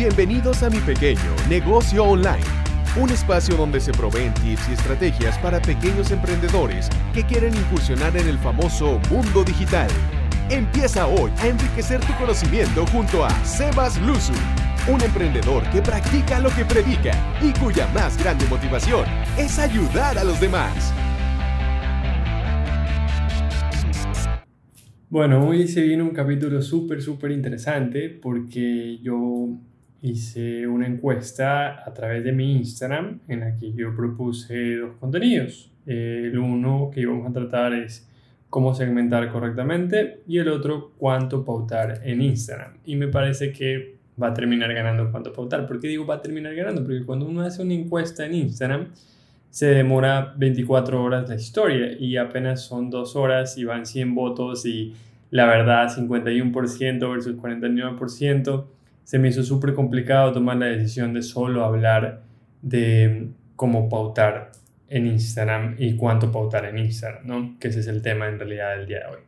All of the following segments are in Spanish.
Bienvenidos a mi pequeño negocio online, un espacio donde se proveen tips y estrategias para pequeños emprendedores que quieren incursionar en el famoso mundo digital. Empieza hoy a enriquecer tu conocimiento junto a Sebas Luzu, un emprendedor que practica lo que predica y cuya más grande motivación es ayudar a los demás. Bueno, hoy se viene un capítulo súper, súper interesante porque yo hice una encuesta a través de mi Instagram en la que yo propuse dos contenidos. El uno que íbamos a tratar es cómo segmentar correctamente y el otro cuánto pautar en Instagram. Y me parece que va a terminar ganando cuánto pautar. ¿Por qué digo va a terminar ganando? Porque cuando uno hace una encuesta en Instagram se demora 24 horas la historia y apenas son dos horas y van 100 votos y la verdad 51% versus 49% se me hizo súper complicado tomar la decisión de solo hablar de cómo pautar en Instagram y cuánto pautar en Instagram, ¿no? Que ese es el tema en realidad del día de hoy.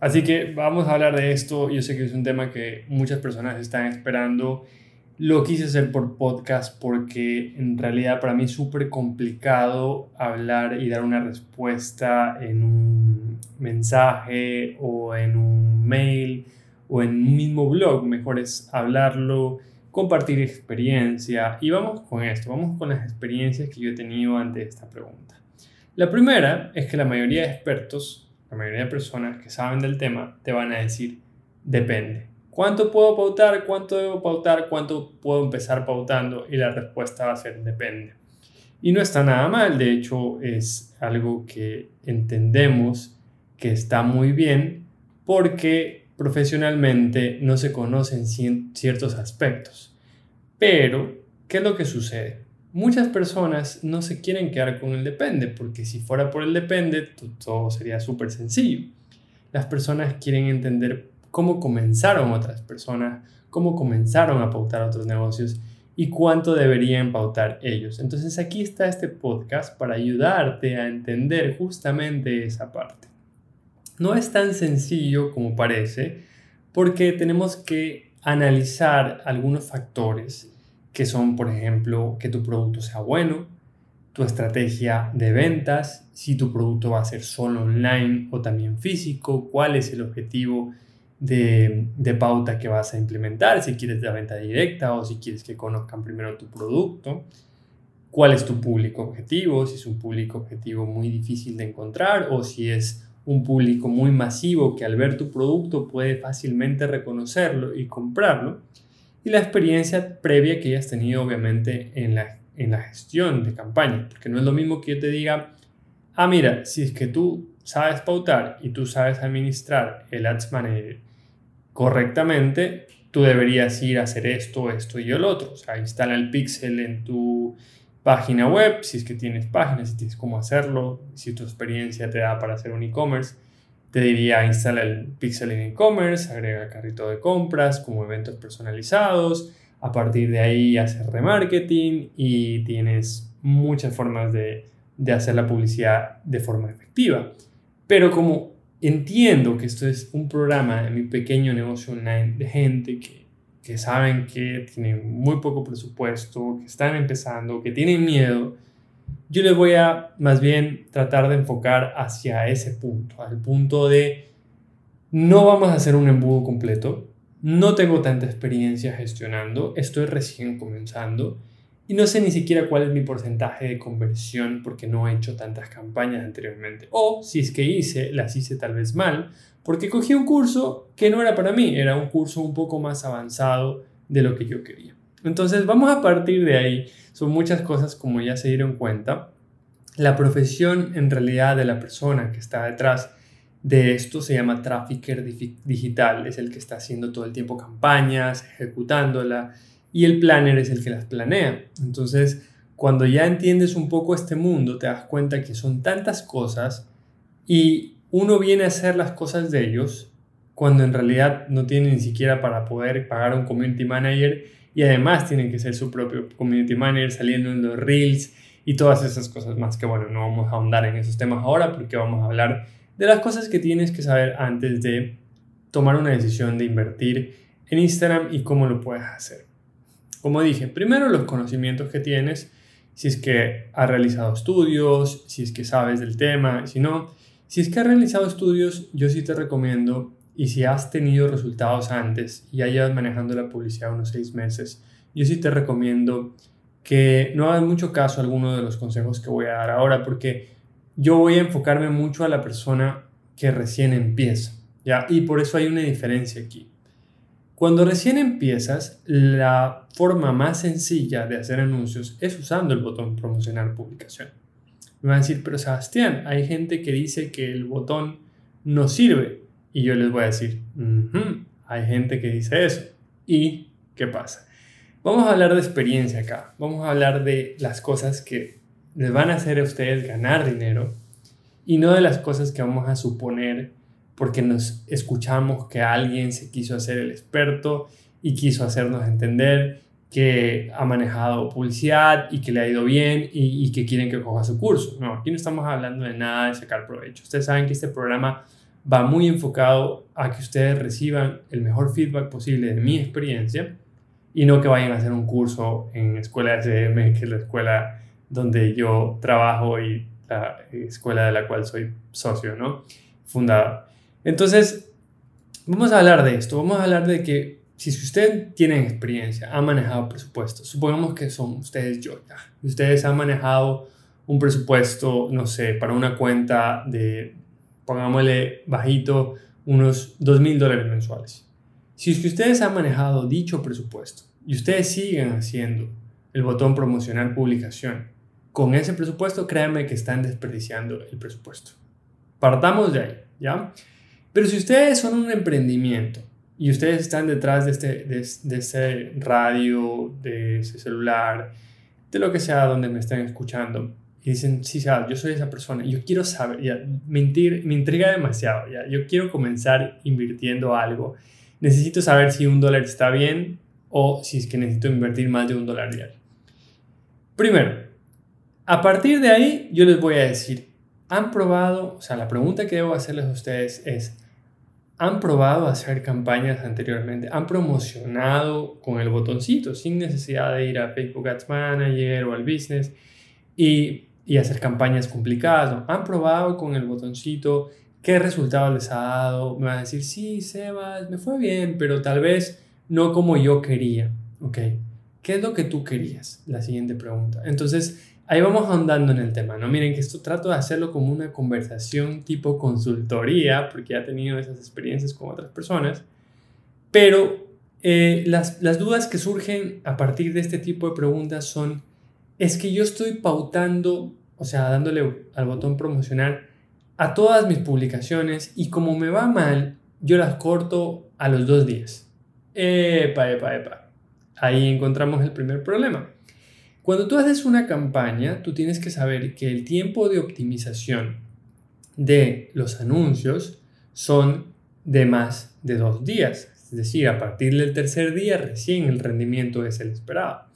Así que vamos a hablar de esto. Yo sé que es un tema que muchas personas están esperando. Lo quise hacer por podcast porque en realidad para mí es súper complicado hablar y dar una respuesta en un mensaje o en un mail o en un mismo blog, mejor es hablarlo, compartir experiencia. Y vamos con esto, vamos con las experiencias que yo he tenido ante esta pregunta. La primera es que la mayoría de expertos, la mayoría de personas que saben del tema, te van a decir, depende. ¿Cuánto puedo pautar? ¿Cuánto debo pautar? ¿Cuánto puedo empezar pautando? Y la respuesta va a ser depende. Y no está nada mal, de hecho es algo que entendemos que está muy bien porque profesionalmente no se conocen ciertos aspectos. Pero, ¿qué es lo que sucede? Muchas personas no se quieren quedar con el depende, porque si fuera por el depende, todo sería súper sencillo. Las personas quieren entender cómo comenzaron otras personas, cómo comenzaron a pautar otros negocios y cuánto deberían pautar ellos. Entonces aquí está este podcast para ayudarte a entender justamente esa parte. No es tan sencillo como parece porque tenemos que analizar algunos factores que son, por ejemplo, que tu producto sea bueno, tu estrategia de ventas, si tu producto va a ser solo online o también físico, cuál es el objetivo de, de, pauta que vas a implementar, si quieres la venta directa o si quieres que conozcan primero tu producto, cuál es tu público objetivo, si es un público objetivo muy difícil de encontrar o si es un público muy masivo que al ver tu producto puede fácilmente reconocerlo y comprarlo, y la experiencia previa que hayas tenido obviamente en la, en la gestión de campaña, porque no es lo mismo que yo te diga, ah, mira, si es que tú sabes pautar y tú sabes administrar el Ads Manager correctamente, tú deberías ir a hacer esto, esto y el otro. O sea, instala el pixel en tu página web, si es que tienes páginas, si tienes cómo hacerlo, si tu experiencia te da para hacer un e-commerce, te diría instala el pixel en e-commerce, agrega carrito de compras como eventos personalizados, a partir de ahí hacer remarketing y tienes muchas formas de, de hacer la publicidad de forma efectiva. Pero como entiendo que esto es un programa de mi pequeño negocio online de gente que que saben que tienen muy poco presupuesto, que están empezando, que tienen miedo, yo les voy a más bien tratar de enfocar hacia ese punto, al punto de no vamos a hacer un embudo completo, no tengo tanta experiencia gestionando, estoy recién comenzando y no sé ni siquiera cuál es mi porcentaje de conversión porque no he hecho tantas campañas anteriormente. O si es que hice, las hice tal vez mal, porque cogí un curso que no era para mí, era un curso un poco más avanzado de lo que yo quería. Entonces vamos a partir de ahí. Son muchas cosas como ya se dieron cuenta. La profesión en realidad de la persona que está detrás de esto se llama trafficker digital, es el que está haciendo todo el tiempo campañas, ejecutándola, y el planner es el que las planea. Entonces, cuando ya entiendes un poco este mundo, te das cuenta que son tantas cosas y uno viene a hacer las cosas de ellos cuando en realidad no tiene ni siquiera para poder pagar un community manager y además tienen que ser su propio community manager saliendo en los reels y todas esas cosas más que bueno, no vamos a ahondar en esos temas ahora porque vamos a hablar de las cosas que tienes que saber antes de tomar una decisión de invertir en Instagram y cómo lo puedes hacer. Como dije, primero los conocimientos que tienes, si es que has realizado estudios, si es que sabes del tema, si no, si es que has realizado estudios, yo sí te recomiendo, y si has tenido resultados antes y ya llevas manejando la publicidad unos seis meses, yo sí te recomiendo que no hagas mucho caso a alguno de los consejos que voy a dar ahora, porque yo voy a enfocarme mucho a la persona que recién empieza, ¿ya? Y por eso hay una diferencia aquí. Cuando recién empiezas, la forma más sencilla de hacer anuncios es usando el botón promocionar publicación. Me van a decir, pero Sebastián, hay gente que dice que el botón no sirve. Y yo les voy a decir, hay gente que dice eso. ¿Y qué pasa? Vamos a hablar de experiencia acá. Vamos a hablar de las cosas que les van a hacer a ustedes ganar dinero y no de las cosas que vamos a suponer porque nos escuchamos que alguien se quiso hacer el experto y quiso hacernos entender que ha manejado publicidad y que le ha ido bien y, que quieren que coja su curso. No, aquí no estamos hablando de nada de sacar provecho. Ustedes saben que este programa va muy enfocado a que ustedes reciban el mejor feedback posible de mi experiencia y no que vayan a hacer un curso en Escuela SM, que es la escuela donde yo trabajo y la escuela de la cual soy socio, ¿no? Fundador. Entonces, vamos a hablar de esto, vamos a hablar de que si usted tiene experiencia, ha manejado presupuestos, supongamos que son ustedes yo, ya, ustedes han manejado un presupuesto, no sé, para una cuenta de, pongámosle bajito, unos 2 mil dólares mensuales. Si ustedes han manejado dicho presupuesto y ustedes siguen haciendo el botón promocionar publicación, con ese presupuesto, créanme que están desperdiciando el presupuesto. Partamos de ahí, ¿ya? Pero si ustedes son un emprendimiento y ustedes están detrás de este, de, ese radio, de ese celular, de lo que sea donde me estén escuchando, y dicen, sí, yo soy esa persona, yo quiero saber, ya, mentir, me intriga demasiado, ya, yo quiero comenzar invirtiendo algo, necesito saber si un dólar está bien o si es que necesito invertir más de un dólar diario. Primero, a partir de ahí yo les voy a decir, han probado, o sea, la pregunta que debo hacerles a ustedes es, ¿han probado hacer campañas anteriormente? ¿Han promocionado con el botoncito sin necesidad de ir a Facebook Ads Manager o al Business y, y hacer campañas complicadas? ¿Han probado con el botoncito? ¿Qué resultados les ha dado? Me van a decir, sí, Sebas, me fue bien, pero tal vez no como yo quería. ¿Ok? ¿Qué es lo que tú querías? La siguiente pregunta. Entonces, ahí vamos andando en el tema, ¿no? Miren que esto trato de hacerlo como una conversación tipo consultoría, porque ya he tenido esas experiencias con otras personas, pero eh, las, las dudas que surgen a partir de este tipo de preguntas son, es que yo estoy pautando, o sea, dándole al botón promocionar a todas mis publicaciones y como me va mal, yo las corto a los dos días. Epa, epa, epa. Ahí encontramos el primer problema. Cuando tú haces una campaña, tú tienes que saber que el tiempo de optimización de los anuncios son de más de dos días. Es decir, a partir del tercer día recién el rendimiento es el esperado.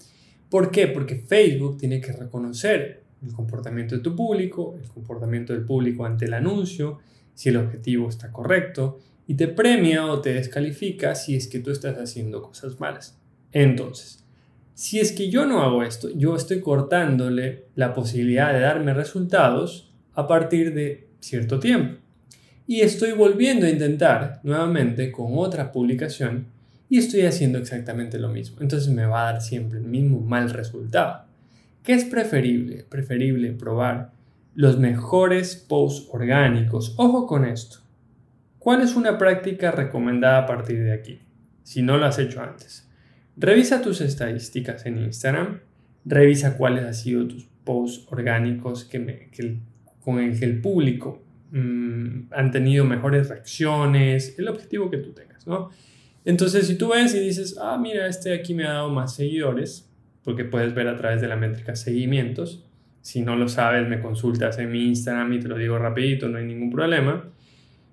¿Por qué? Porque Facebook tiene que reconocer el comportamiento de tu público, el comportamiento del público ante el anuncio, si el objetivo está correcto, y te premia o te descalifica si es que tú estás haciendo cosas malas. Entonces, si es que yo no hago esto, yo estoy cortándole la posibilidad de darme resultados a partir de cierto tiempo. Y estoy volviendo a intentar nuevamente con otra publicación y estoy haciendo exactamente lo mismo. Entonces me va a dar siempre el mismo mal resultado. ¿Qué es preferible? Preferible probar los mejores posts orgánicos. Ojo con esto. ¿Cuál es una práctica recomendada a partir de aquí? Si no lo has hecho antes. Revisa tus estadísticas en Instagram, revisa cuáles han sido tus posts orgánicos que, con el que público mm, han tenido mejores reacciones, el objetivo que tú tengas, ¿no? Entonces, si tú ves y dices, ah, mira, este aquí me ha dado más seguidores, porque puedes ver a través de la métrica seguimientos, si no lo sabes, me consultas en mi Instagram y te lo digo rapidito, no hay ningún problema.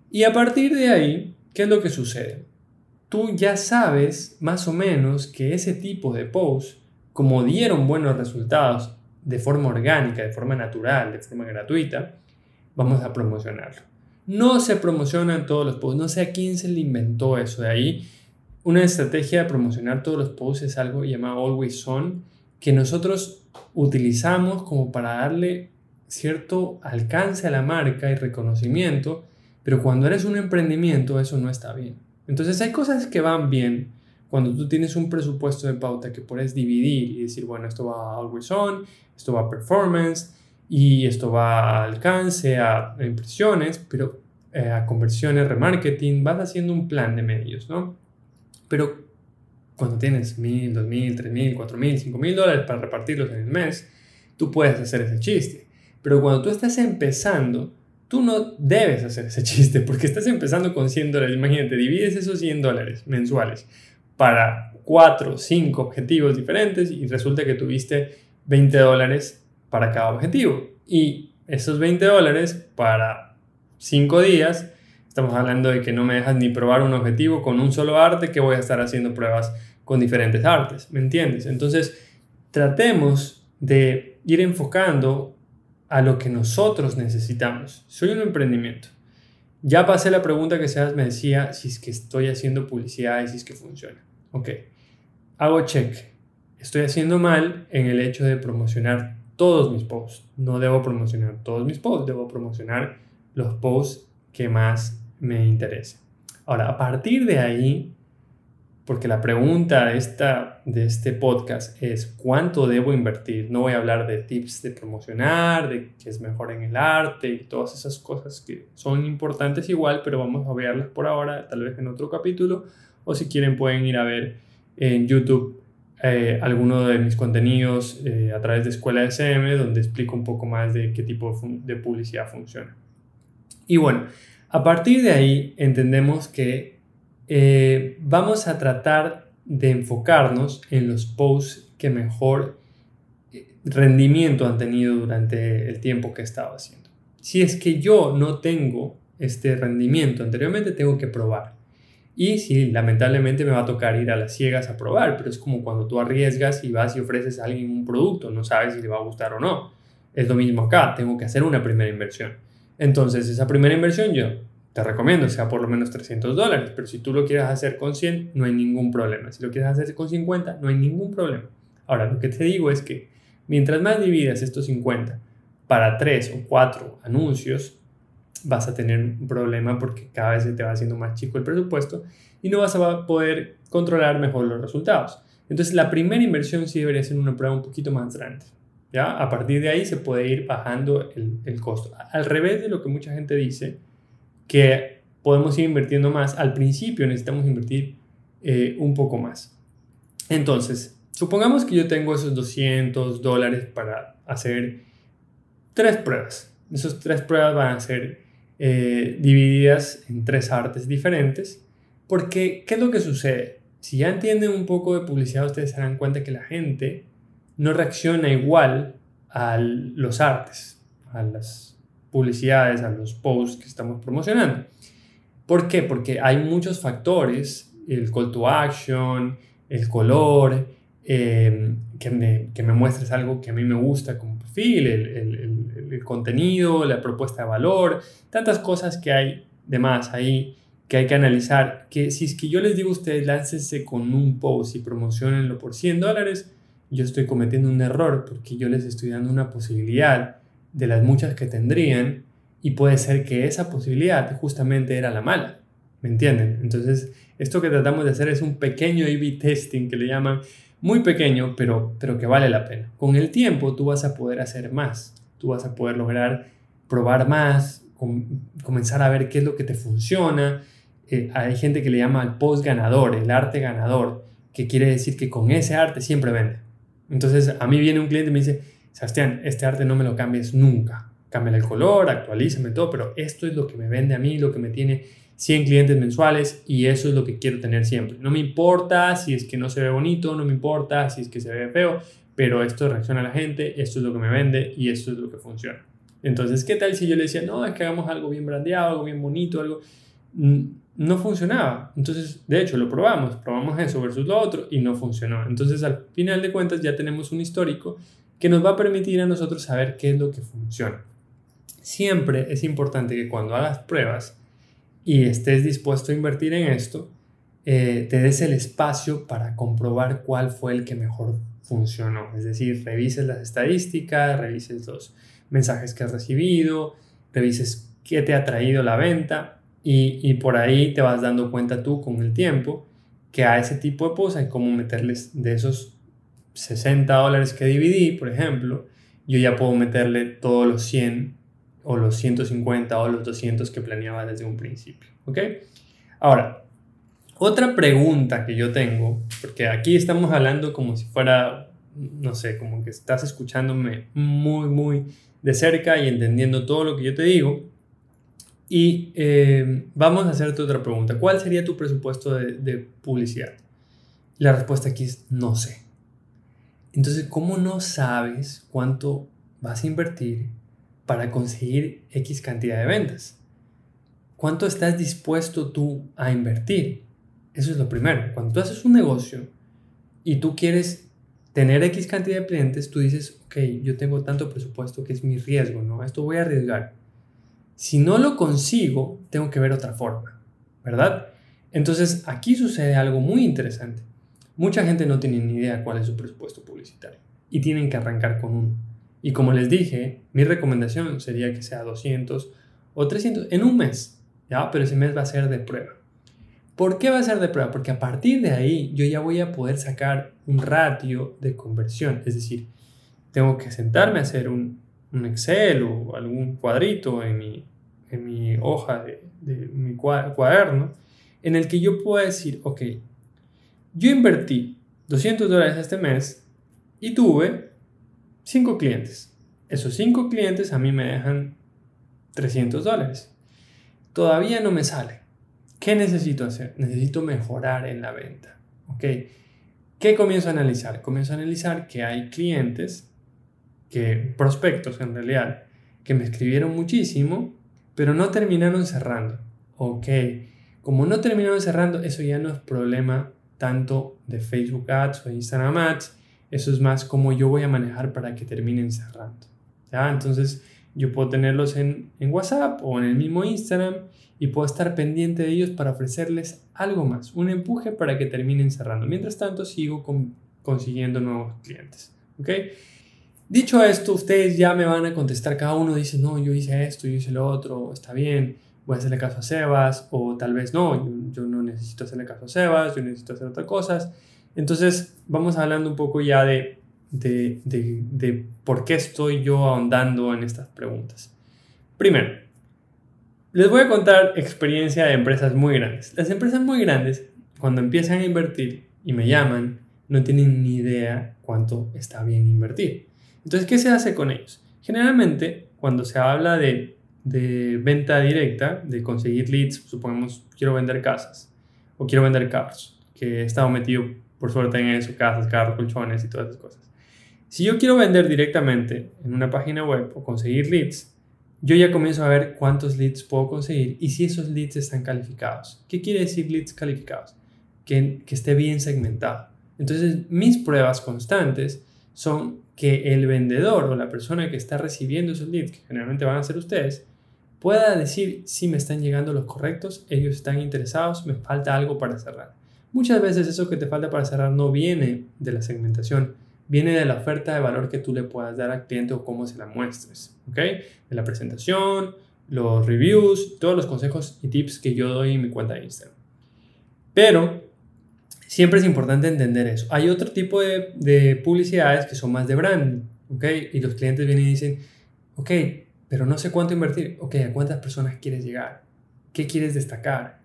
Y a partir de ahí, ¿qué es lo que sucede? Tú ya sabes más o menos que ese tipo de posts, como dieron buenos resultados de forma orgánica, de forma natural, de forma gratuita, vamos a promocionarlo. No se promocionan todos los posts, no sé a quién se le inventó eso de ahí. una estrategia de promocionar todos los posts es algo llamado Always On, que nosotros utilizamos como para darle cierto alcance a la marca y reconocimiento, pero cuando eres un emprendimiento eso no está bien. Entonces hay cosas que van bien cuando tú tienes un presupuesto de pauta que puedes dividir y decir, bueno, esto va a Always On, esto va a Performance y esto va a alcance, a impresiones, pero eh, a conversiones, remarketing, vas haciendo un plan de medios, ¿no? Pero cuando tienes mil, dos mil, tres mil, cuatro mil, cinco mil dólares para repartirlos en el mes, tú puedes hacer ese chiste. Pero cuando tú estás empezando, tú no debes hacer ese chiste porque estás empezando con 100 dólares. Imagínate, divides esos 100 dólares mensuales para cuatro, cinco objetivos diferentes y resulta que tuviste 20 dólares para cada objetivo. Y esos 20 dólares para 5 días Estamos hablando de que no me dejas ni probar un objetivo con un solo arte, que voy a estar haciendo pruebas con diferentes artes, ¿me entiendes? Entonces, tratemos de ir enfocando a lo que nosotros necesitamos. Soy un emprendimiento. Ya pasé la pregunta que Sebas me decía si es que estoy haciendo publicidad y si es que funciona. Ok, hago check. Estoy haciendo mal en el hecho de promocionar todos mis posts. No debo promocionar todos mis posts, debo promocionar los posts que más me interesa. Ahora, a partir de ahí, porque la pregunta esta, de este podcast es cuánto debo invertir. No voy a hablar de tips de promocionar, de qué es mejor en el arte y todas esas cosas que son importantes igual, pero vamos a verlas por ahora, tal vez en otro capítulo, o si quieren pueden ir a ver en YouTube eh, alguno de mis contenidos eh, a través de Escuela SM, donde explico un poco más de qué tipo de publicidad funciona. Y bueno, a partir de ahí entendemos que eh, vamos a tratar de enfocarnos en los posts que mejor eh, rendimiento han tenido durante el tiempo que he estado haciendo. Si es que yo no tengo este rendimiento anteriormente, tengo que probar. Y sí, lamentablemente me va a tocar ir a las ciegas a probar, pero es como cuando tú arriesgas y vas y ofreces a alguien un producto, no sabes si le va a gustar o no. Es lo mismo acá, tengo que hacer una primera inversión. Entonces, esa primera inversión yo te recomiendo sea por lo menos 300 dólares, pero si tú lo quieres hacer con 100, no hay ningún problema. Si lo quieres hacer con 50, no hay ningún problema. Ahora, lo que te digo es que mientras más dividas estos 50 para 3 o 4 anuncios, vas a tener un problema porque cada vez se te va haciendo más chico el presupuesto y no vas a poder controlar mejor los resultados. Entonces, la primera inversión sí debería ser una prueba un poquito más grande. ¿ya? A partir de ahí se puede ir bajando el, el costo. Al revés de lo que mucha gente dice, que podemos ir invirtiendo más. Al principio necesitamos invertir eh, un poco más. Entonces, supongamos que yo tengo esos 200 dólares para hacer tres pruebas. Esas tres pruebas van a ser eh, divididas en tres artes diferentes. Porque, ¿qué es lo que sucede? Si ya entienden un poco de publicidad, ustedes se dan cuenta que la gente no reacciona igual a los artes, a las publicidades, a los posts que estamos promocionando. ¿Por qué? Porque hay muchos factores, el call to action, el color, em, que, me, que, me, muestres algo que a mí me gusta como perfil, el, el, el, contenido, la propuesta de valor, tantas cosas que hay de más ahí que hay que analizar, que si es que yo les digo a ustedes, láncense con un post y promocionenlo por 100 dólares, yo estoy cometiendo un error porque yo les estoy dando una posibilidad de las muchas que tendrían y puede ser que esa posibilidad justamente era la mala. ¿Me entienden? Entonces, esto que tratamos de hacer es un pequeño A-B testing que le llaman muy pequeño, pero, pero que vale la pena. Con el tiempo tú vas a poder hacer más, tú vas a poder lograr probar más, comenzar a ver qué es lo que te funciona. Eh, hay gente que le llama al post ganador, el arte ganador, que quiere decir que con ese arte siempre vende. Entonces, a mí viene un cliente y me dice, Sebastián, este arte no me lo cambies nunca. Cámbiale el color, actualízame todo, pero esto es lo que me vende a mí, lo que me tiene 100 clientes mensuales y eso es lo que quiero tener siempre. No me importa si es que no se ve bonito, no me importa si es que se ve feo, pero esto reacciona a la gente, esto es lo que me vende y esto es lo que funciona. Entonces, ¿qué tal si yo le decía, no, es que hagamos algo bien brandeado, algo bien bonito, algo... No funcionaba. Entonces, de hecho, lo probamos, probamos eso versus lo otro y no funcionó. Entonces, al final de cuentas, ya tenemos un histórico que nos va a permitir a nosotros saber qué es lo que funciona. Siempre es importante que cuando hagas pruebas y estés dispuesto a invertir en esto, eh, te des el espacio para comprobar cuál fue el que mejor funcionó. Es decir, revises las estadísticas, revises los mensajes que has recibido, revises qué te ha traído la venta y, por ahí te vas dando cuenta tú con el tiempo que a ese tipo de posts hay como meterles de esos 60 dólares que dividí, por ejemplo, yo ya puedo meterle todos los 100 o los 150 o los 200 que planeaba desde un principio. ¿Ok? Ahora, otra pregunta que yo tengo, porque aquí estamos hablando como si fuera, no sé, como que estás escuchándome muy, muy de cerca y entendiendo todo lo que yo te digo. Y eh, vamos a hacerte otra pregunta. ¿Cuál sería tu presupuesto de, de publicidad? La respuesta aquí es no sé. Entonces, ¿cómo no sabes cuánto vas a invertir para conseguir X cantidad de ventas? ¿Cuánto estás dispuesto tú a invertir? Eso es lo primero. Cuando tú haces un negocio y tú quieres tener X cantidad de clientes, tú dices, ok, yo tengo tanto presupuesto que es mi riesgo, ¿no? Esto voy a arriesgar. Si no lo consigo, tengo que ver otra forma, ¿verdad? Entonces, aquí sucede algo muy interesante. Mucha gente no tiene ni idea cuál es su presupuesto publicitario y tienen que arrancar con uno. Y como les dije, mi recomendación sería que sea 200 o 300 en un mes, ¿ya? Pero ese mes va a ser de prueba. ¿Por qué va a ser de prueba? Porque a partir de ahí yo ya voy a poder sacar un ratio de conversión. Es decir, tengo que sentarme a hacer un, Excel o algún cuadrito en mi, en mi hoja de, de mi cuaderno en el que yo pueda decir, ok, yo invertí 200 dólares este mes y tuve 5 clientes. Esos 5 clientes a mí me dejan 300 dólares. Todavía no me sale. ¿Qué necesito hacer? Necesito mejorar en la venta. ¿Ok? ¿Qué comienzo a analizar? Comienzo a analizar que hay clientes, que prospectos en realidad, que me escribieron muchísimo, pero no terminaron cerrando. Ok, como no terminaron cerrando, eso ya no es problema tanto de Facebook Ads o Instagram Ads. Eso es más como yo voy a manejar para que terminen cerrando. ¿ya? Entonces, yo puedo tenerlos en, en WhatsApp o en el mismo Instagram y puedo estar pendiente de ellos para ofrecerles algo más, un empuje para que terminen cerrando. Mientras tanto, sigo consiguiendo nuevos clientes. ¿ok? Dicho esto, ustedes ya me van a contestar, cada uno dice, no, yo hice esto, yo hice lo otro, está bien, voy a hacerle caso a Sebas, o tal vez no, yo, no necesito hacerle caso a Sebas, yo necesito hacer otras cosas. Entonces, vamos hablando un poco ya de, de, de, de por qué estoy yo ahondando en estas preguntas. Primero, les voy a contar experiencia de empresas muy grandes. Las empresas muy grandes, cuando empiezan a invertir y me llaman, no tienen ni idea cuánto está bien invertir. Entonces, ¿qué se hace con ellos? Generalmente, cuando se habla de, de venta directa, de conseguir leads, supongamos, quiero vender casas o quiero vender carros, que he estado metido por suerte en eso, casas, carros, colchones y todas esas cosas. Si yo quiero vender directamente en una página web o conseguir leads, yo ya comienzo a ver cuántos leads puedo conseguir y si esos leads están calificados. ¿Qué quiere decir leads calificados? Que, que esté bien segmentado. Entonces, mis pruebas constantes son que el vendedor o la persona que está recibiendo esos leads, que generalmente van a ser ustedes, pueda decir si me están llegando los correctos, ellos están interesados, me falta algo para cerrar. Muchas veces eso que te falta para cerrar no viene de la segmentación, viene de la oferta de valor que tú le puedas dar al cliente o cómo se la muestres, ¿ok? De la presentación, los reviews, todos los consejos y tips que yo doy en mi cuenta de Instagram. Pero siempre es importante entender eso. Hay otro tipo de, de publicidades que son más de brand, ¿ok? Y los clientes vienen y dicen, ok, pero no sé cuánto invertir. Ok, ¿a cuántas personas quieres llegar? ¿Qué quieres destacar?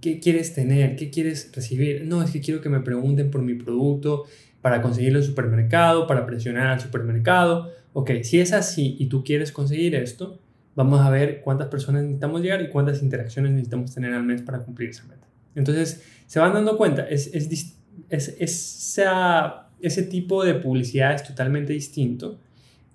¿Qué quieres tener? ¿Qué quieres recibir? No, es que quiero que me pregunten por mi producto para conseguirlo en el supermercado, para presionar al supermercado. Ok, si es así y tú quieres conseguir esto, vamos a ver cuántas personas necesitamos llegar y cuántas interacciones necesitamos tener al mes para cumplir esa meta. Entonces, se van dando cuenta, es, es, es, esa, ese tipo de publicidad es totalmente distinto,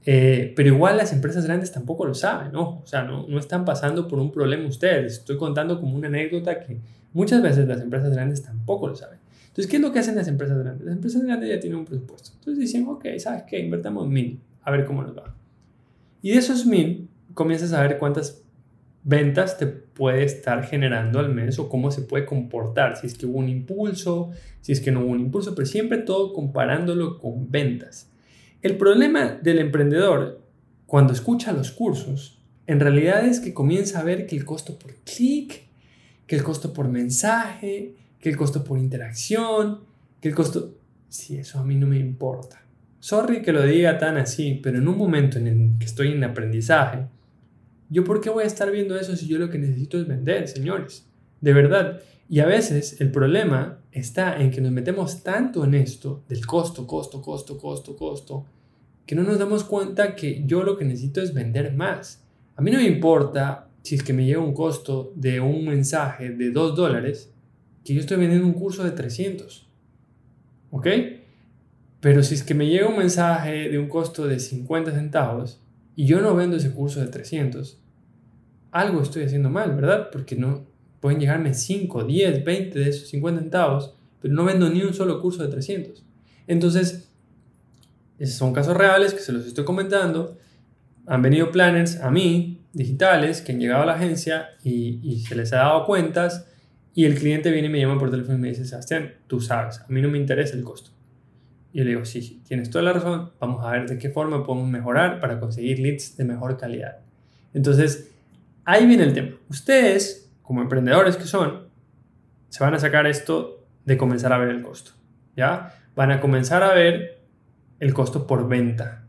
eh, pero igual las empresas grandes tampoco lo saben, ¿no? O sea, no, no están pasando por un problema ustedes. Estoy contando como una anécdota que muchas veces las empresas grandes tampoco lo saben. Entonces, ¿qué es lo que hacen las empresas grandes? Las empresas grandes ya tienen un presupuesto. Entonces dicen, ok, ¿sabes qué? Invertamos mil, a ver cómo nos va. Y de esos mil, comienzas a ver cuántas ventas te puede estar generando al mes o cómo se puede comportar, si es que hubo un impulso, si es que no hubo un impulso, pero siempre todo comparándolo con ventas. El problema del emprendedor cuando escucha los cursos, en realidad es que comienza a ver que el costo por clic, que el costo por mensaje, que el costo por interacción, que el costo... Si eso a mí no me importa. Sorry que lo diga tan así, pero en un momento en el que estoy en aprendizaje, ¿yo por qué voy a estar viendo eso si yo lo que necesito es vender, señores? De verdad. Y a veces el problema está en que nos metemos tanto en esto del costo, costo, costo, costo, costo, que no nos damos cuenta que yo lo que necesito es vender más. A mí no me importa si es que me llega un costo de un mensaje de 2 dólares, que yo estoy vendiendo un curso de 300. ¿Ok? Pero si es que me llega un mensaje de un costo de 50 centavos y yo no vendo ese curso de 300, algo estoy haciendo mal, ¿verdad? Porque no pueden llegarme 5, 10, 20 de esos 50 centavos, pero no vendo ni un solo curso de 300. Entonces, esos son casos reales que se los estoy comentando. Han venido planners a mí, digitales, que han llegado a la agencia y, y se les ha dado cuentas y el cliente viene y me llama por teléfono y me dice, Sebastián, tú sabes, a mí no me interesa el costo. Y yo le digo, sí, tienes toda la razón, vamos a ver de qué forma podemos mejorar para conseguir leads de mejor calidad. Entonces, ahí viene el tema. Ustedes, como emprendedores que son, se van a sacar esto de comenzar a ver el costo, ¿ya? Van a comenzar a ver el costo por venta.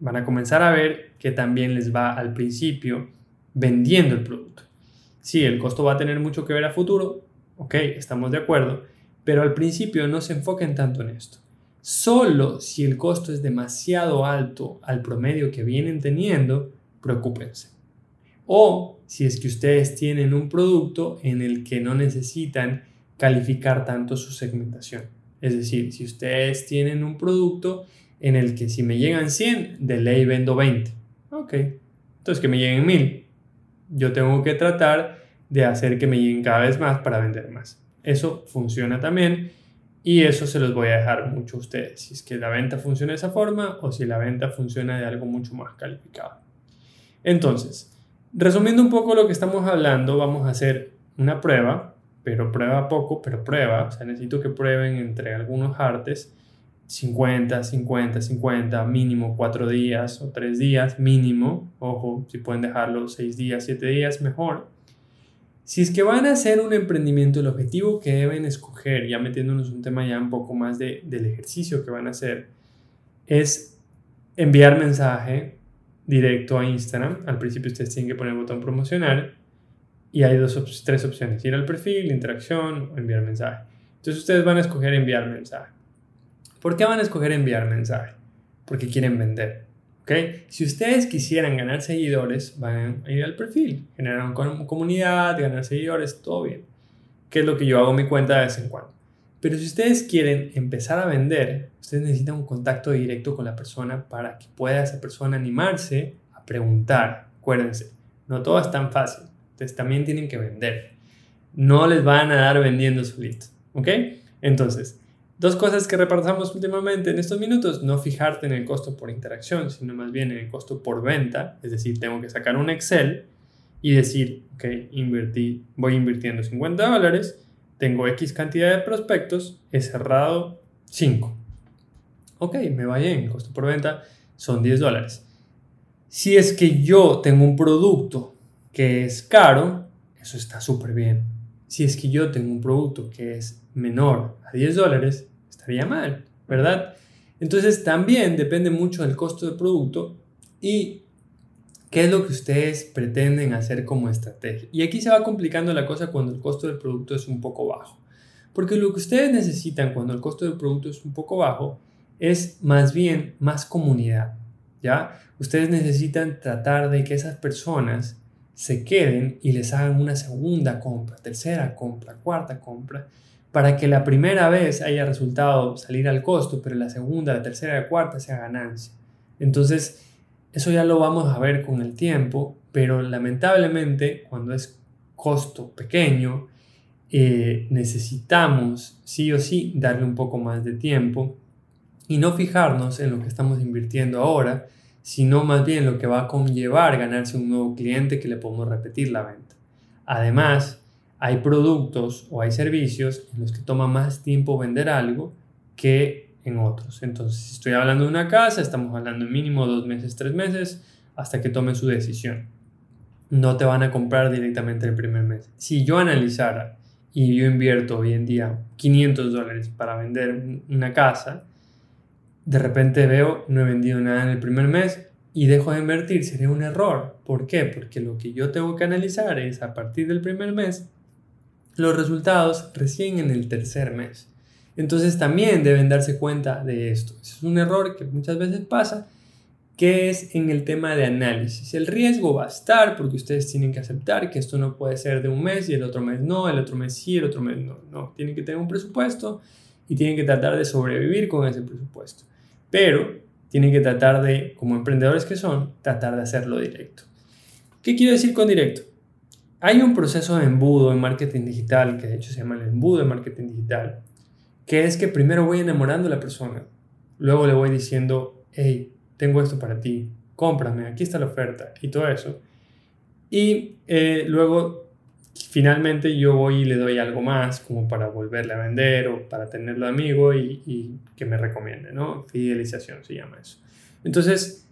Van a comenzar a ver que también les va al principio vendiendo el producto. Sí, el costo va a tener mucho que ver a futuro, ok, estamos de acuerdo, pero al principio no se enfoquen tanto en esto. Solo si el costo es demasiado alto al promedio que vienen teniendo, preocúpense. O si es que ustedes tienen un producto en el que no necesitan calificar tanto su segmentación. Es decir, si ustedes tienen un producto en el que si me llegan 100, de ley vendo 20. Ok, entonces que me lleguen 1000. Yo tengo que tratar de hacer que me lleguen cada vez más para vender más. Eso funciona también y eso se los voy a dejar mucho a ustedes, si es que la venta funciona de esa forma o si la venta funciona de algo mucho más calificado. Entonces, resumiendo un poco lo que estamos hablando, vamos a hacer una prueba, pero prueba poco, pero prueba. O sea, necesito que prueben entre algunos artes 50, 50, 50, mínimo 4 días o 3 días, mínimo. Ojo, si pueden dejarlo 6 días, 7 días, mejor. Si es que van a hacer un emprendimiento, el objetivo que deben escoger, ya metiéndonos un tema ya un poco más de, del ejercicio que van a hacer, es enviar mensaje directo a Instagram. Al principio ustedes tienen que poner el botón promocionar y hay dos, tres opciones, ir al perfil, interacción o enviar mensaje. Entonces ustedes van a escoger enviar mensaje. ¿Por qué van a escoger enviar mensaje? Porque quieren vender. Si ustedes quisieran ganar seguidores, van a ir al perfil, generar una comunidad, ganar seguidores, todo bien. Que es lo que yo hago en mi cuenta de vez en cuando. Pero si ustedes quieren empezar a vender, ustedes necesitan un contacto directo con la persona para que pueda esa persona animarse a preguntar. Acuérdense, no todo es tan fácil. Ustedes también tienen que vender. No les van a dar vendiendo solitos. ¿Ok? Entonces, Dos cosas que repasamos últimamente en estos minutos, no fijarte en el costo por interacción, sino más bien en el costo por venta, es decir, tengo que sacar un Excel y decir, ok, invertí, voy invirtiendo 50 dólares, tengo X cantidad de prospectos, he cerrado 5. Ok, me va bien, costo por venta son 10 dólares. Si es que yo tengo un producto que es caro, eso está súper bien. Si es que yo tengo un producto que es menor a 10 dólares, estaría mal, ¿verdad? Entonces también depende mucho del costo del producto y qué es lo que ustedes pretenden hacer como estrategia. Y aquí se va complicando la cosa cuando el costo del producto es un poco bajo. Porque lo que ustedes necesitan cuando el costo del producto es un poco bajo es más bien más comunidad, ¿ya? Ustedes necesitan tratar de que esas personas se queden y les hagan una segunda compra, tercera compra, cuarta compra, para que la primera vez haya resultado salir al costo, pero la segunda, la tercera, la cuarta sea ganancia. Entonces, eso ya lo vamos a ver con el tiempo, pero lamentablemente cuando es costo pequeño, eh, necesitamos sí o sí darle un poco más de tiempo y no fijarnos en lo que estamos invirtiendo ahora, sino más bien lo que va a conllevar ganarse un nuevo cliente que le podemos repetir la venta. Además, hay productos o hay servicios en los que toma más tiempo vender algo que en otros. Entonces, si estoy hablando de una casa, estamos hablando mínimo dos meses, tres meses, hasta que tomen su decisión. No te van a comprar directamente el primer mes. Si yo analizara y yo invierto hoy en día 500 dólares para vender una casa, de repente veo no he vendido nada en el primer mes y dejo de invertir, sería un error. ¿Por qué? Porque lo que yo tengo que analizar es a partir del primer mes los resultados recién en el tercer mes. Entonces también deben darse cuenta de esto. Es un error que muchas veces pasa, que es en el tema de análisis. El riesgo va a estar porque ustedes tienen que aceptar que esto no puede ser de un mes y el otro mes no, el otro mes sí, el otro mes no. No, tienen que tener un presupuesto y tienen que tratar de sobrevivir con ese presupuesto. Pero tienen que tratar de, como emprendedores que son, tratar de hacerlo directo. ¿Qué quiero decir con directo? Hay un proceso de embudo en marketing digital, que de hecho se llama el embudo de marketing digital, que es que primero voy enamorando a la persona, luego le voy diciendo, hey, tengo esto para ti, cómprame, aquí está la oferta y todo eso. Y eh, luego, finalmente yo voy y le doy algo más como para volverle a vender o para tenerlo amigo y, y que me recomiende, ¿no? Fidelización se llama eso. Entonces,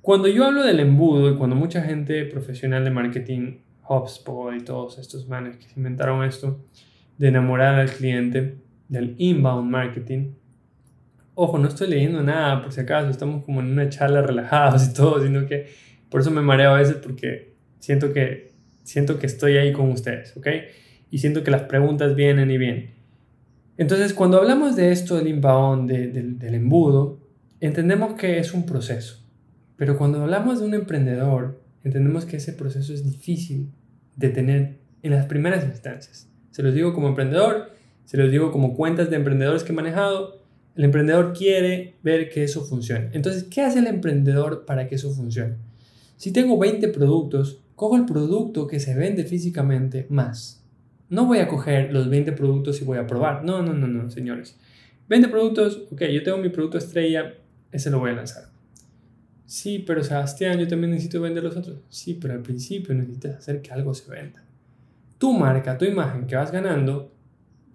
cuando yo hablo del embudo y cuando mucha gente profesional de marketing, HubSpot y todos estos manes que se inventaron esto, de enamorar al cliente, del inbound marketing, Ojo, no estoy leyendo nada, por si acaso, estamos como en una charla relajados y todo, sino que por eso me mareo a veces porque siento que, siento que estoy ahí con ustedes, ¿ok? Y siento que las preguntas vienen y vienen. Entonces, cuando hablamos de esto del inbound, del embudo, entendemos que es un proceso. Pero cuando hablamos de un emprendedor, entendemos que ese proceso es difícil de tener en las primeras instancias. Se los digo como emprendedor, se los digo como cuentas de emprendedores que he manejado, el emprendedor quiere ver que eso funcione. Entonces, ¿qué hace el emprendedor para que eso funcione? Si tengo 20 productos, cojo el producto que se vende físicamente más. No voy a coger los 20 productos y voy a probar. No, no, no, no, señores. 20 productos, ok, yo tengo mi producto estrella, ese lo voy a lanzar. Sí, pero Sebastián, yo también necesito vender los otros. Sí, pero al principio necesitas hacer que algo se venda. Tu marca, tu imagen que vas ganando,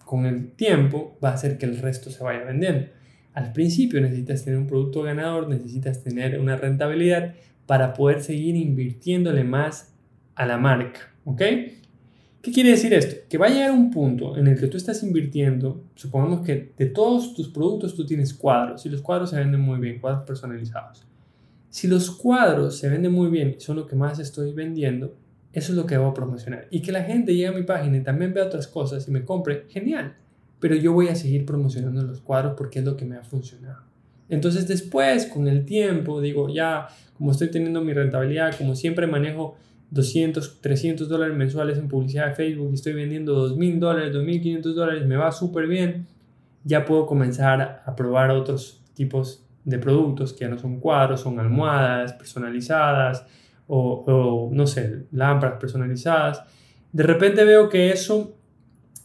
con el tiempo va a hacer que el resto se vaya vendiendo. Al principio necesitas tener un producto ganador, necesitas tener una rentabilidad para poder seguir invirtiéndole más a la marca. ¿Ok? ¿Qué quiere decir esto? Que va a llegar un punto en el que tú estás invirtiendo, supongamos que de todos tus productos tú tienes cuadros y los cuadros se venden muy bien, cuadros personalizados. Si los cuadros se venden muy bien y son lo que más estoy vendiendo, eso es lo que a promocionar. Y que la gente llegue a mi página y también vea otras cosas y me compre, genial. Pero yo voy a seguir promocionando los cuadros porque es lo que me ha funcionado. Entonces después, con el tiempo, digo, ya, como estoy teniendo mi rentabilidad, como siempre manejo 200, 300 dólares mensuales en publicidad de Facebook y estoy vendiendo 2.000 dólares, 2.500 dólares, me va súper bien, ya puedo comenzar a probar otros tipos de productos que ya no son cuadros, son almohadas personalizadas, o, no sé, lámparas personalizadas, de repente veo que eso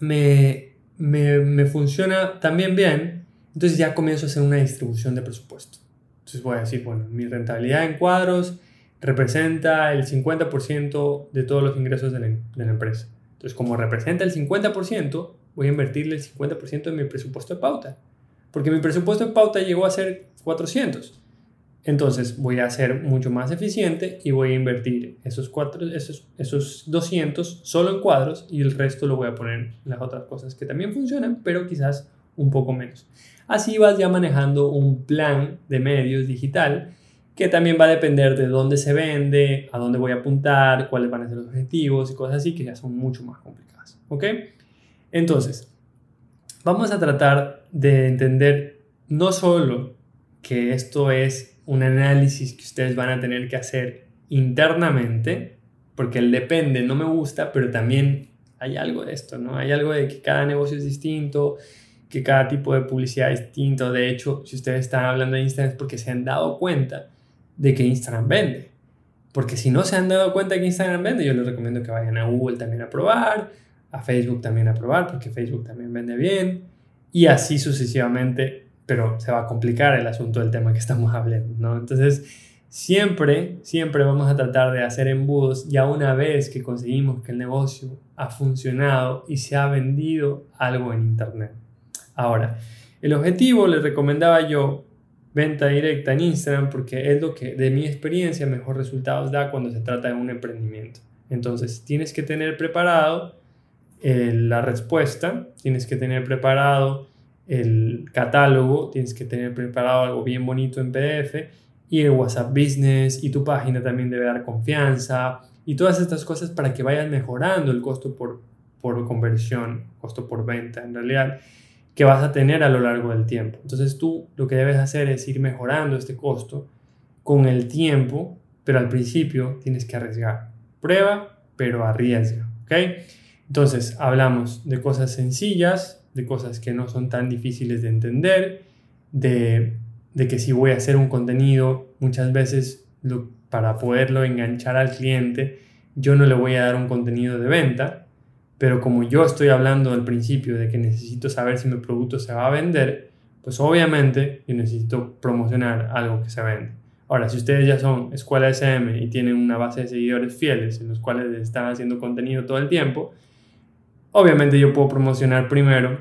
me, me, me funciona también bien, entonces ya comienzo a hacer una distribución de presupuesto. Entonces voy a decir, bueno, mi rentabilidad en cuadros representa el 50% de todos los ingresos de la, empresa. Entonces, como representa el 50%, voy a invertirle el 50% de mi presupuesto de pauta. Porque mi presupuesto de pauta llegó a ser 400. Entonces voy a ser mucho más eficiente y voy a invertir esos, cuatro, esos, esos 200 solo en cuadros y el resto lo voy a poner en las otras cosas que también funcionan, pero quizás un poco menos. Así vas ya manejando un plan de medios digital que también va a depender de dónde se vende, a dónde voy a apuntar, cuáles van a ser los objetivos y cosas así que ya son mucho más complicadas. ¿Ok? Entonces, vamos a tratar de entender no solo que esto es un análisis que ustedes van a tener que hacer internamente, porque el depende no me gusta, pero también hay algo de esto, ¿no? Hay algo de que cada negocio es distinto, que cada tipo de publicidad es distinto. De hecho, si ustedes están hablando de Instagram es porque se han dado cuenta de que Instagram vende. Porque si no se han dado cuenta de que Instagram vende, yo les recomiendo que vayan a Google también a probar, a Facebook también a probar, porque Facebook también vende bien, y así sucesivamente pero se va a complicar el asunto del tema que estamos hablando, ¿no? Entonces, Siempre, siempre vamos a tratar de hacer embudos ya una vez que conseguimos que el negocio ha funcionado y se ha vendido algo en Internet. Ahora, el objetivo, les recomendaba yo, venta directa en Instagram porque es lo que de mi experiencia mejor resultados da cuando se trata de un emprendimiento. Entonces, tienes que tener preparado eh, la respuesta, tienes que tener preparado el catálogo, tienes que tener preparado algo bien bonito en PDF y el WhatsApp Business y tu página también debe dar confianza y todas estas cosas para que vayan mejorando el costo por, por conversión, costo por venta en realidad que vas a tener a lo largo del tiempo. Entonces tú lo que debes hacer es ir mejorando este costo con el tiempo, pero al principio tienes que arriesgar. Prueba, pero arriesga, ¿ok? Entonces hablamos de cosas sencillas, de cosas que no son tan difíciles de entender, de de que si voy a hacer un contenido, muchas veces para poderlo enganchar al cliente, yo no le voy a dar un contenido de venta, pero como yo estoy hablando al principio de que necesito saber si mi producto se va a vender, pues obviamente yo necesito promocionar algo que se vende. Ahora, si ustedes ya son escuela SM y tienen una base de seguidores fieles en los cuales están haciendo contenido todo el tiempo, obviamente yo puedo promocionar primero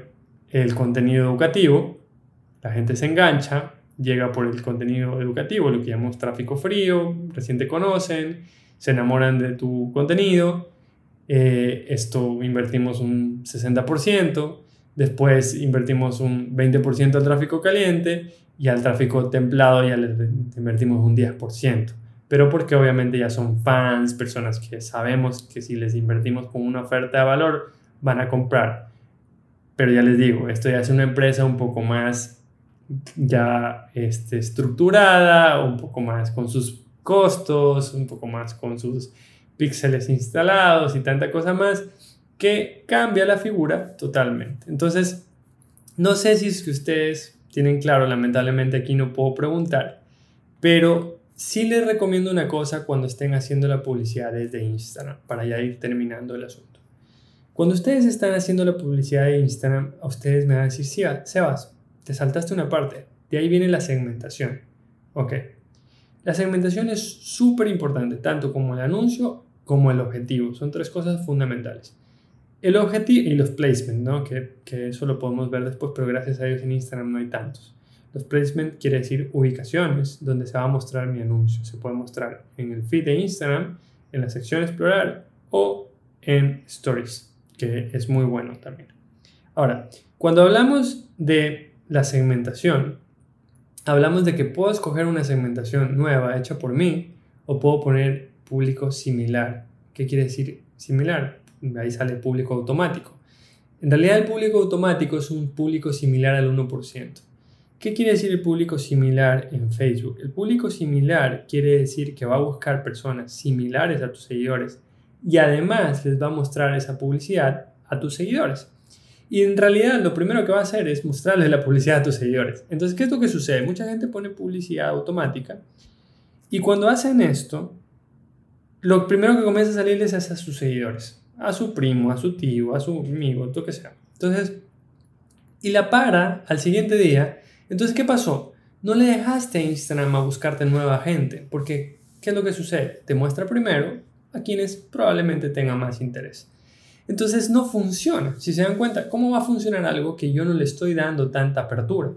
el contenido educativo, la gente se engancha, llega por el contenido educativo, lo que llamamos tráfico frío, recién te conocen, se enamoran de tu contenido, eh, esto invertimos un 60%, después invertimos un 20% al tráfico caliente y al tráfico templado ya les invertimos un 10%. Pero porque obviamente ya son fans, personas que sabemos que si les invertimos con una oferta de valor van a comprar. Pero ya les digo, esto ya es una empresa un poco más ya este, estructurada, un poco más con sus costos, un poco más con sus píxeles instalados y tanta cosa más, que cambia la figura totalmente. Entonces, no sé si es que ustedes tienen claro, lamentablemente aquí no puedo preguntar, pero sí les recomiendo una cosa cuando estén haciendo la publicidad desde Instagram, para ya ir terminando el asunto. Cuando ustedes están haciendo la publicidad de Instagram, a ustedes me van a decir, sí, Sebas, te saltaste una parte. De ahí viene la segmentación. Ok. La segmentación es súper importante, tanto como el anuncio como el objetivo. Son tres cosas fundamentales. El objetivo y los placements, ¿no? Que, que eso lo podemos ver después, pero gracias a Dios en Instagram no hay tantos. Los placements quiere decir ubicaciones donde se va a mostrar mi anuncio. Se puede mostrar en el feed de Instagram, en la sección explorar o en stories, que es muy bueno también. Ahora, cuando hablamos de la segmentación, hablamos de que puedo escoger una segmentación nueva hecha por mí o puedo poner público similar. ¿Qué quiere decir similar? Ahí sale público automático. En realidad el público automático es un público similar al 1%. ¿Qué quiere decir el público similar en Facebook? El público similar quiere decir que va a buscar personas similares a tus seguidores y además les va a mostrar esa publicidad a tus seguidores. Y en realidad lo primero que va a hacer es mostrarles la publicidad a tus seguidores. Entonces, ¿qué es lo que sucede? Mucha gente pone publicidad automática y cuando hacen esto, lo primero que comienza a salirles es a sus seguidores, a su primo, a su tío, a su amigo, lo que sea. Entonces, y la para al siguiente día. Entonces, ¿qué pasó? No le dejaste a Instagram a buscarte nueva gente, porque ¿qué es lo que sucede? Te muestra primero a quienes probablemente tengan más interés. Entonces no funciona. Si se dan cuenta, ¿cómo va a funcionar algo que yo no le estoy dando tanta apertura?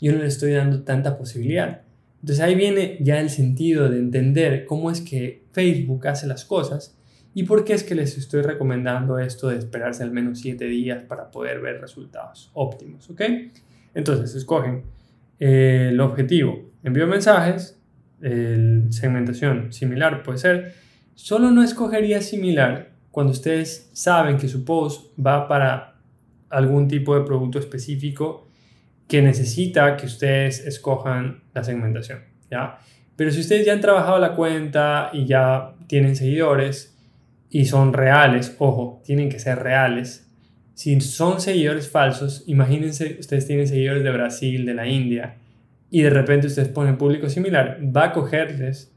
Yo no le estoy dando tanta posibilidad. Entonces ahí viene ya el sentido de entender cómo es que Facebook hace las cosas y por qué es que les estoy recomendando esto de esperarse al menos 7 días para poder ver resultados óptimos. ¿Ok? Entonces escogen el objetivo, envío mensajes, segmentación similar puede ser. Solo no escogería similar cuando ustedes saben que su post va para algún tipo de producto específico que necesita que ustedes escojan la segmentación, ¿ya? Pero si ustedes ya han trabajado la cuenta y ya tienen seguidores y son reales, ojo, tienen que ser reales. Si son seguidores falsos, imagínense, ustedes tienen seguidores de Brasil, de la India, y de repente ustedes ponen público similar, va a cogerles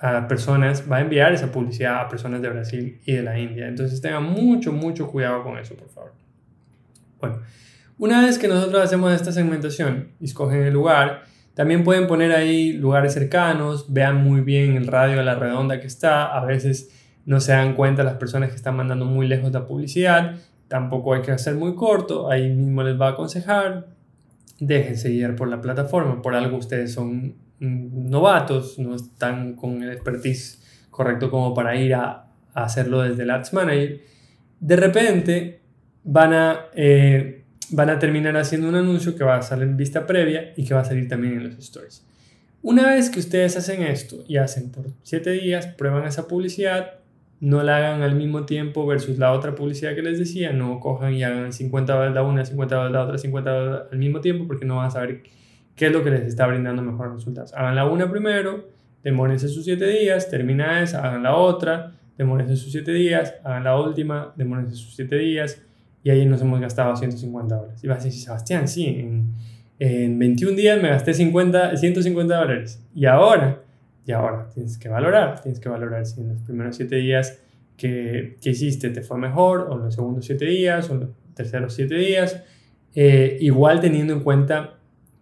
a personas, va a enviar esa publicidad a personas de Brasil y de la India. Entonces tengan mucho, mucho cuidado con eso, por favor. Bueno, una vez que nosotros hacemos esta segmentación y escogen el lugar, También pueden poner ahí lugares cercanos, vean muy bien el radio a la redonda que está. A veces no se dan cuenta las personas que están mandando muy lejos la publicidad. Tampoco hay que hacer muy corto, ahí mismo les va a aconsejar. Déjense guiar por la plataforma, por algo ustedes son novatos, no están con el expertise correcto como para ir a, hacerlo desde el Ads Manager. De repente van a, eh, van a terminar haciendo un anuncio que va a salir en vista previa y que va a salir también en los stories. Una vez que ustedes hacen esto y hacen por 7 días, prueban esa publicidad, no la hagan al mismo tiempo versus la otra publicidad que les decía, no cojan y hagan 50 dólares la una, 50 dólares la otra, 50 dólares al mismo tiempo porque no van a saber qué es lo que les está brindando mejores resultados. Hagan la una primero, demórense sus 7 días, termina esa, hagan la otra, demórense sus 7 días, hagan la última, demórense sus 7 días y ahí nos hemos gastado 150 dólares. Y vas a decir, Sebastián, sí, en, en 21 días me gasté 50, 150 dólares y ahora y ahora tienes que valorar, tienes que valorar si en los primeros siete días que, que hiciste te fue mejor, o en los segundos siete días, o en los terceros siete días, eh, igual teniendo en cuenta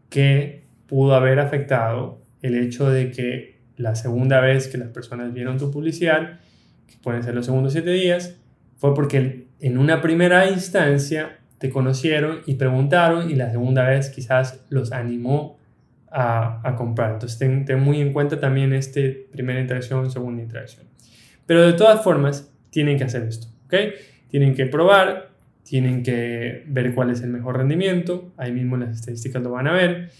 que pudo haber afectado el hecho de que la segunda vez que las personas vieron tu publicidad, que pueden ser los segundos siete días, fue porque en una primera instancia te conocieron y preguntaron y la segunda vez quizás los animó a, comprar. Entonces ten, muy en cuenta también este primera interacción, segunda interacción. Pero de todas formas, tienen que hacer esto, ¿ok? Tienen que probar, tienen que ver cuál es el mejor rendimiento, ahí mismo las estadísticas lo van a ver.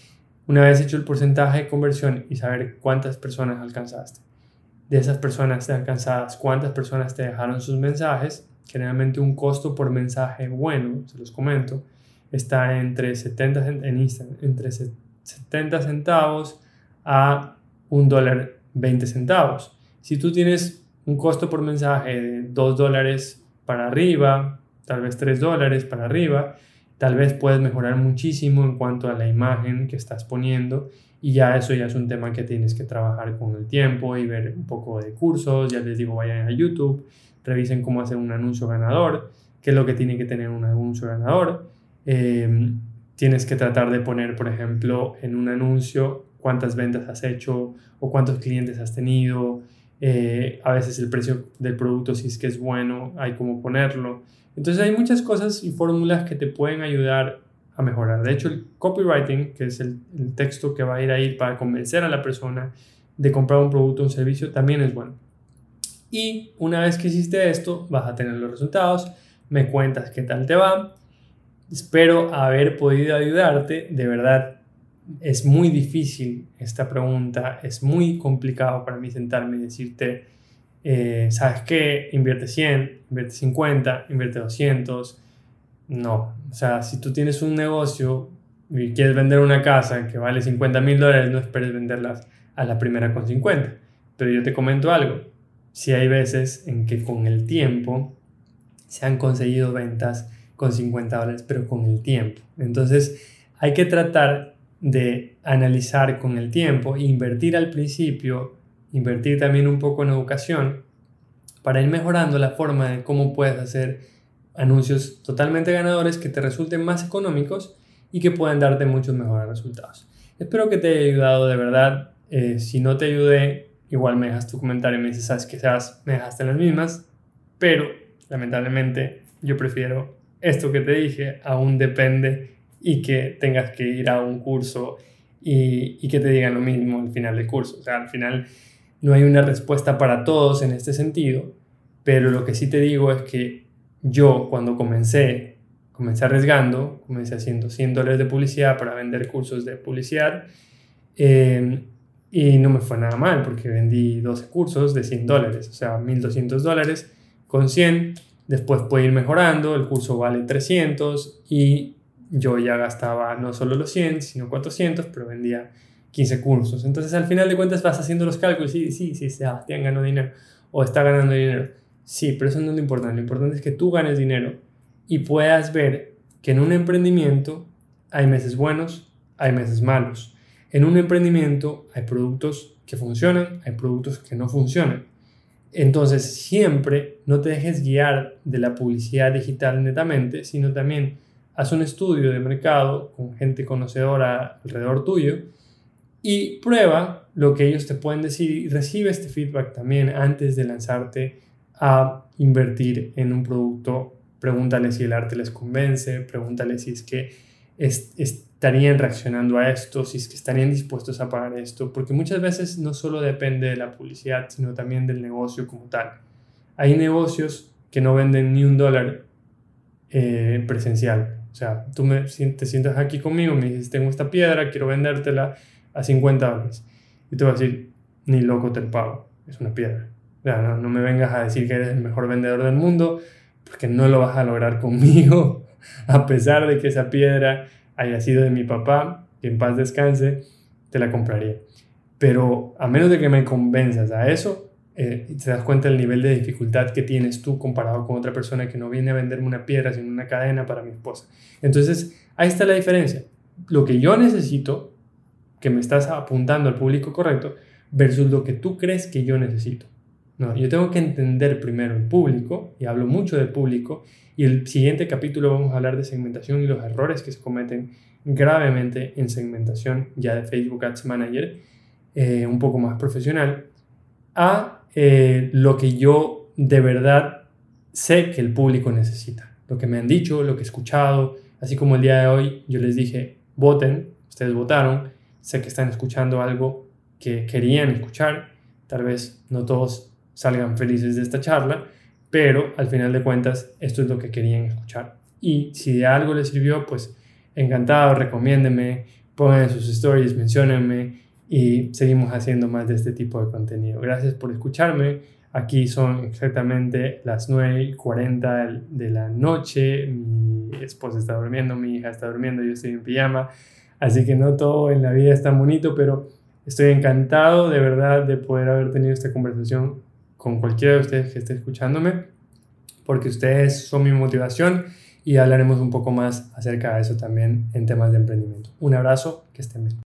Una vez hecho el porcentaje de conversión y saber cuántas personas alcanzaste, de esas personas alcanzadas, cuántas personas te dejaron sus mensajes, generalmente un costo por mensaje bueno, se los comento, está entre 70 en Instagram, entre 70 centavos a un dólar 20 centavos. Si tú tienes un costo por mensaje de 2 dólares para arriba, tal vez 3 dólares para arriba, tal vez puedes mejorar muchísimo en cuanto a la imagen que estás poniendo y ya eso ya es un tema que tienes que trabajar con el tiempo y ver un poco de cursos, ya les digo, vayan a YouTube, revisen cómo hacer un anuncio ganador, qué es lo que tiene que tener un anuncio ganador. Eh, tienes que tratar de poner, por ejemplo, en un anuncio cuántas ventas has hecho o cuántos clientes has tenido. Eh, a veces el precio del producto, si es que es bueno, hay como ponerlo. Entonces hay muchas cosas y fórmulas que te pueden ayudar a mejorar. De hecho, el copywriting, que es el, texto que va a ir ahí para convencer a la persona de comprar un producto o un servicio, también es bueno. Y una vez que hiciste esto, vas a tener los resultados, me cuentas qué tal te va Espero haber podido ayudarte. De verdad, es muy difícil esta pregunta. Es muy complicado para mí sentarme y decirte, eh, ¿sabes qué? Invierte 100, invierte 50, invierte 200. No, o sea, si tú tienes un negocio y quieres vender una casa que vale 50 mil dólares, no esperes venderlas a la primera con 50. Pero yo te comento algo. Si hay veces en que con el tiempo se han conseguido ventas con 50 dólares, pero con el tiempo. Entonces hay que tratar de analizar con el tiempo, invertir al principio, invertir también un poco en educación para ir mejorando la forma de cómo puedes hacer anuncios totalmente ganadores que te resulten más económicos y que puedan darte muchos mejores resultados. Espero que te haya ayudado de verdad. Eh, si no te ayudé, igual me dejas tu comentario y me dices, sabes que me dejaste en las mismas, pero lamentablemente yo prefiero esto que te dije aún depende y que tengas que ir a un curso y, y, que te digan lo mismo al final del curso. O sea, al final no hay una respuesta para todos en este sentido, pero lo que sí te digo es que yo cuando comencé, comencé arriesgando, comencé haciendo 100 dólares de publicidad para vender cursos de publicidad eh, y no me fue nada mal porque vendí 12 cursos de 100 dólares, o sea, 1200 dólares con 100 Después puede ir mejorando, el curso vale 300 y yo ya gastaba no solo los 100, sino 400, pero vendía 15 cursos. Entonces al final de cuentas vas haciendo los cálculos y sí, sí, Sebastián ganó dinero o está ganando dinero. Sí, pero eso no es lo importante. Lo importante es que tú ganes dinero y puedas ver que en un emprendimiento hay meses buenos, hay meses malos. En un emprendimiento hay productos que funcionan, hay productos que no funcionan. Entonces, siempre no te dejes guiar de la publicidad digital netamente, sino también haz un estudio de mercado con gente conocedora alrededor tuyo y prueba lo que ellos te pueden decir y recibe este feedback también antes de lanzarte a invertir en un producto. Pregúntale si el arte les convence, pregúntale si es que estarían reaccionando a esto, si es que estarían dispuestos a pagar esto, porque muchas veces no solo depende de la publicidad, sino también del negocio como tal. Hay negocios que no venden ni un dólar eh, presencial. O sea, tú me, te sientas aquí conmigo, me dices, tengo esta piedra, quiero vendértela a 50 dólares. Y te voy a decir, ni loco te pago, es una piedra. no, no me vengas a decir que eres el mejor vendedor del mundo, porque no lo vas a lograr conmigo, a pesar de que esa piedra haya sido de mi papá, que en paz descanse, te la compraría. Pero a menos de que me convenzas a eso, eh, te das cuenta del nivel de dificultad que tienes tú comparado con otra persona que no viene a venderme una piedra, sino una cadena para mi esposa. Entonces, ahí está la diferencia. Lo que yo necesito que me estás apuntando al público correcto versus lo que tú crees que yo necesito. No, yo tengo que entender primero el público, y hablo mucho del público, y el siguiente capítulo vamos a hablar de segmentación y los errores que se cometen gravemente en segmentación ya de Facebook Ads Manager, eh, un poco más profesional, a eh, lo que yo de verdad sé que el público necesita. Lo que me han dicho, lo que he escuchado, así como el día de hoy yo les dije, voten, ustedes votaron, sé que están escuchando algo que querían escuchar, tal vez no todos salgan felices de esta charla, pero al final de cuentas esto es lo que querían escuchar. Y si de algo les sirvió, pues encantado, recomiéndenme, pongan sus stories, menciónenme y seguimos haciendo más de este tipo de contenido. Gracias por escucharme. Aquí son exactamente las 9.40 de la noche. Mi esposa está durmiendo, mi hija está durmiendo, yo estoy en pijama. Así que no todo en la vida es tan bonito, pero estoy encantado de verdad de poder haber tenido esta conversación con cualquiera de ustedes que esté escuchándome, porque ustedes son mi motivación y hablaremos un poco más acerca de eso también en temas de emprendimiento. Un abrazo, que estén bien.